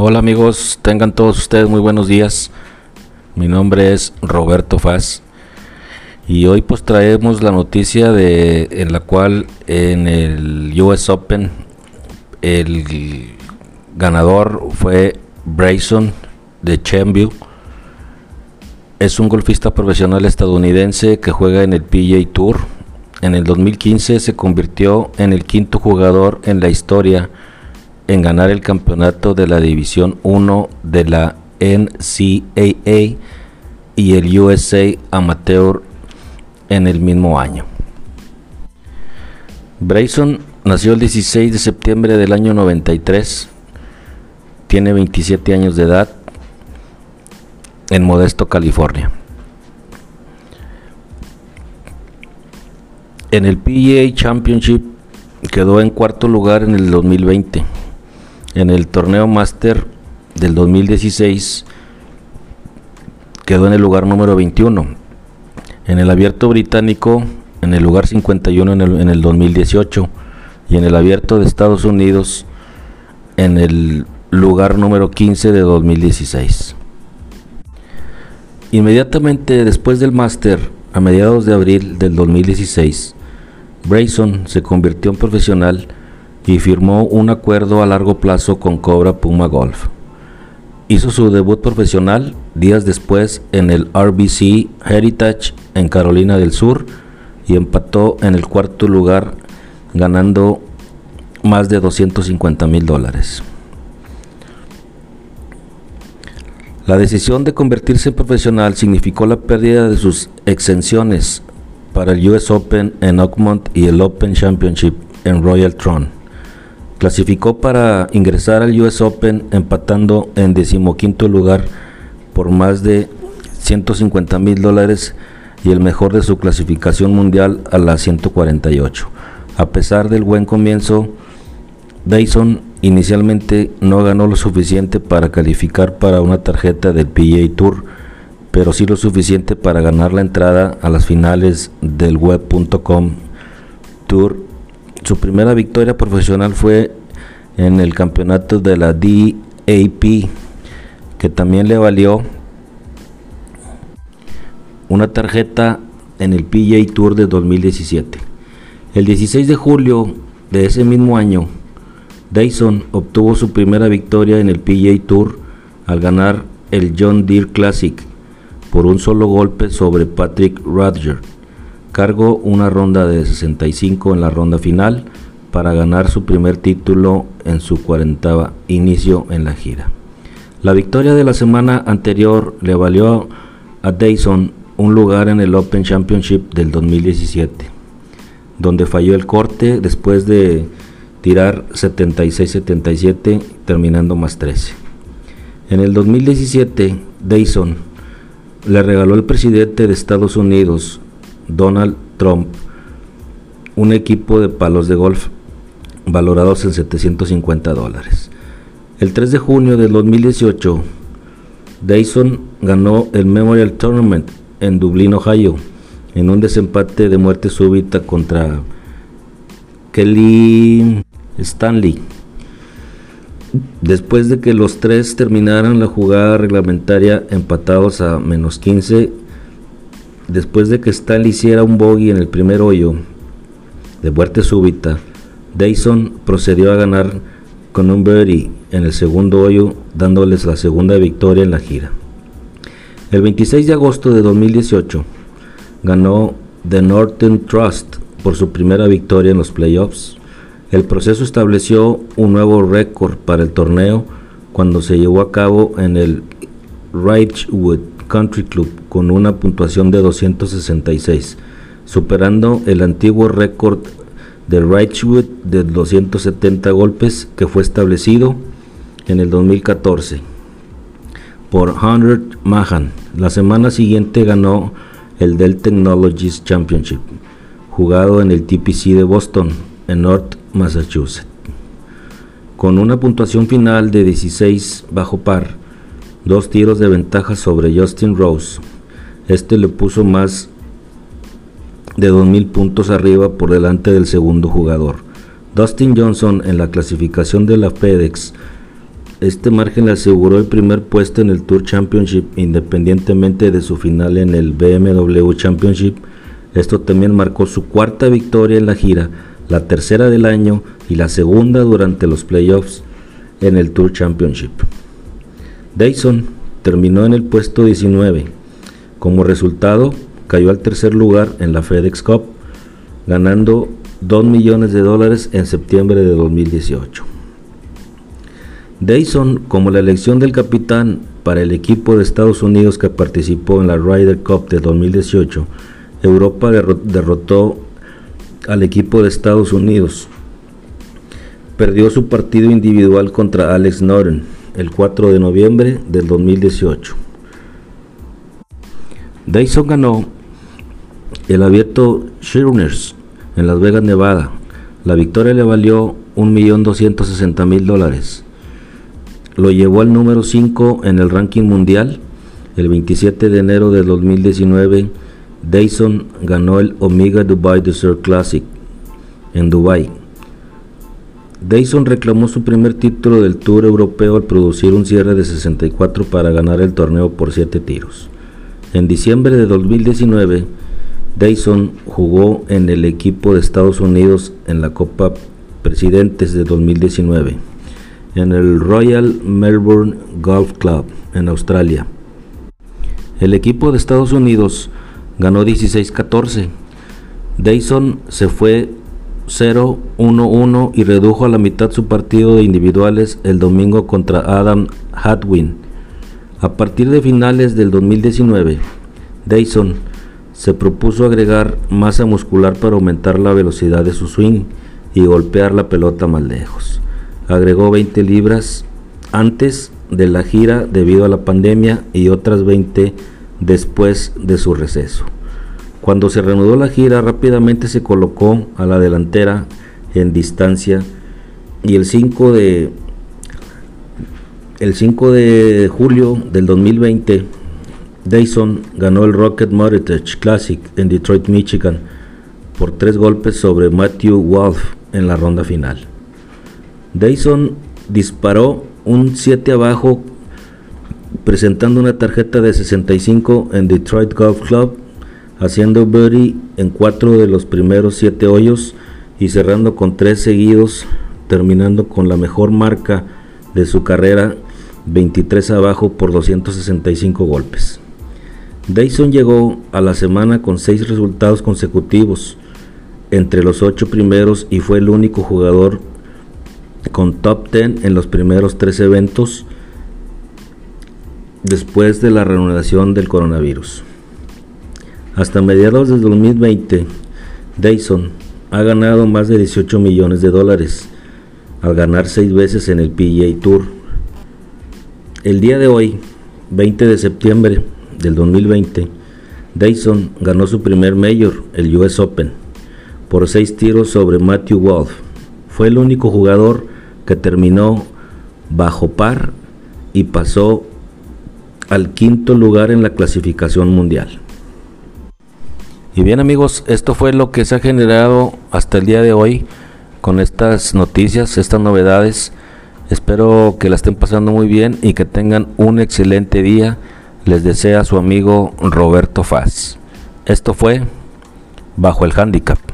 Hola amigos, tengan todos ustedes muy buenos días. Mi nombre es Roberto Faz y hoy pues traemos la noticia de en la cual en el US Open el ganador fue Bryson de Chambly. Es un golfista profesional estadounidense que juega en el PGA Tour. En el 2015 se convirtió en el quinto jugador en la historia en ganar el campeonato de la División 1 de la NCAA y el USA Amateur en el mismo año. Brayson nació el 16 de septiembre del año 93, tiene 27 años de edad en Modesto, California. En el PGA Championship quedó en cuarto lugar en el 2020 en el torneo Master del 2016 quedó en el lugar número 21. En el abierto británico en el lugar 51 en el, en el 2018 y en el abierto de Estados Unidos en el lugar número 15 de 2016. Inmediatamente después del Master, a mediados de abril del 2016, Brayson se convirtió en profesional y firmó un acuerdo a largo plazo con Cobra Puma Golf. Hizo su debut profesional días después en el RBC Heritage en Carolina del Sur y empató en el cuarto lugar ganando más de 250 mil dólares. La decisión de convertirse en profesional significó la pérdida de sus exenciones para el US Open en Oakmont y el Open Championship en Royal Tron. Clasificó para ingresar al US Open empatando en decimoquinto lugar por más de 150 mil dólares y el mejor de su clasificación mundial a la 148. A pesar del buen comienzo, Dyson inicialmente no ganó lo suficiente para calificar para una tarjeta del PGA Tour, pero sí lo suficiente para ganar la entrada a las finales del web.com Tour su primera victoria profesional fue en el campeonato de la DAP, que también le valió una tarjeta en el PGA Tour de 2017. El 16 de julio de ese mismo año, Dyson obtuvo su primera victoria en el PGA Tour al ganar el John Deere Classic por un solo golpe sobre Patrick Rodgers cargo una ronda de 65 en la ronda final para ganar su primer título en su 40 inicio en la gira. La victoria de la semana anterior le valió a Dyson un lugar en el Open Championship del 2017, donde falló el corte después de tirar 76-77, terminando más 13. En el 2017, Dyson le regaló al presidente de Estados Unidos Donald Trump un equipo de palos de golf valorados en 750 dólares. El 3 de junio del 2018, Dyson ganó el Memorial Tournament en Dublín, Ohio, en un desempate de muerte súbita contra Kelly Stanley. Después de que los tres terminaran la jugada reglamentaria empatados a menos 15, Después de que Stanley hiciera un bogey en el primer hoyo de muerte súbita, Dyson procedió a ganar con un birdie en el segundo hoyo, dándoles la segunda victoria en la gira. El 26 de agosto de 2018 ganó The Northern Trust por su primera victoria en los playoffs. El proceso estableció un nuevo récord para el torneo cuando se llevó a cabo en el Ridgewood Country Club con una puntuación de 266, superando el antiguo récord de Ridgewood de 270 golpes que fue establecido en el 2014 por Hunter Mahan. La semana siguiente ganó el Dell Technologies Championship, jugado en el TPC de Boston, en North Massachusetts. Con una puntuación final de 16 bajo par, dos tiros de ventaja sobre Justin Rose. Este le puso más de 2.000 puntos arriba por delante del segundo jugador. Dustin Johnson en la clasificación de la FedEx Este margen le aseguró el primer puesto en el Tour Championship independientemente de su final en el BMW Championship. Esto también marcó su cuarta victoria en la gira, la tercera del año y la segunda durante los playoffs en el Tour Championship. Dyson terminó en el puesto 19. Como resultado, cayó al tercer lugar en la FedEx Cup, ganando 2 millones de dólares en septiembre de 2018. Dyson, como la elección del capitán para el equipo de Estados Unidos que participó en la Ryder Cup de 2018, Europa derrotó al equipo de Estados Unidos. Perdió su partido individual contra Alex Noren el 4 de noviembre del 2018. Dyson ganó el abierto Shearners en Las Vegas, Nevada. La victoria le valió 1.260.000 dólares. Lo llevó al número 5 en el ranking mundial. El 27 de enero de 2019, Dyson ganó el Omega Dubai Desert Classic en Dubai. Dyson reclamó su primer título del Tour Europeo al producir un cierre de 64 para ganar el torneo por 7 tiros. En diciembre de 2019, Dyson jugó en el equipo de Estados Unidos en la Copa Presidentes de 2019, en el Royal Melbourne Golf Club en Australia. El equipo de Estados Unidos ganó 16-14. Dyson se fue 0-1-1 y redujo a la mitad su partido de individuales el domingo contra Adam Hadwin. A partir de finales del 2019, Dyson se propuso agregar masa muscular para aumentar la velocidad de su swing y golpear la pelota más lejos. Agregó 20 libras antes de la gira debido a la pandemia y otras 20 después de su receso. Cuando se reanudó la gira rápidamente se colocó a la delantera en distancia y el 5 de el 5 de julio del 2020 Dyson ganó el Rocket Meritage Classic en Detroit, Michigan, por tres golpes sobre Matthew Wolf en la ronda final. Dyson disparó un 7 abajo presentando una tarjeta de 65 en Detroit Golf Club, haciendo birdie en cuatro de los primeros siete hoyos y cerrando con tres seguidos, terminando con la mejor marca de su carrera, 23 abajo por 265 golpes. Dyson llegó a la semana con seis resultados consecutivos entre los ocho primeros y fue el único jugador con top 10 en los primeros tres eventos después de la reanudación del coronavirus. Hasta mediados del 2020, Dyson ha ganado más de 18 millones de dólares al ganar seis veces en el PGA Tour. El día de hoy, 20 de septiembre, del 2020, Dyson ganó su primer mayor, el US Open, por seis tiros sobre Matthew Wolf. Fue el único jugador que terminó bajo par y pasó al quinto lugar en la clasificación mundial. Y bien amigos, esto fue lo que se ha generado hasta el día de hoy con estas noticias, estas novedades. Espero que la estén pasando muy bien y que tengan un excelente día les desea su amigo Roberto Faz. Esto fue Bajo el Handicap.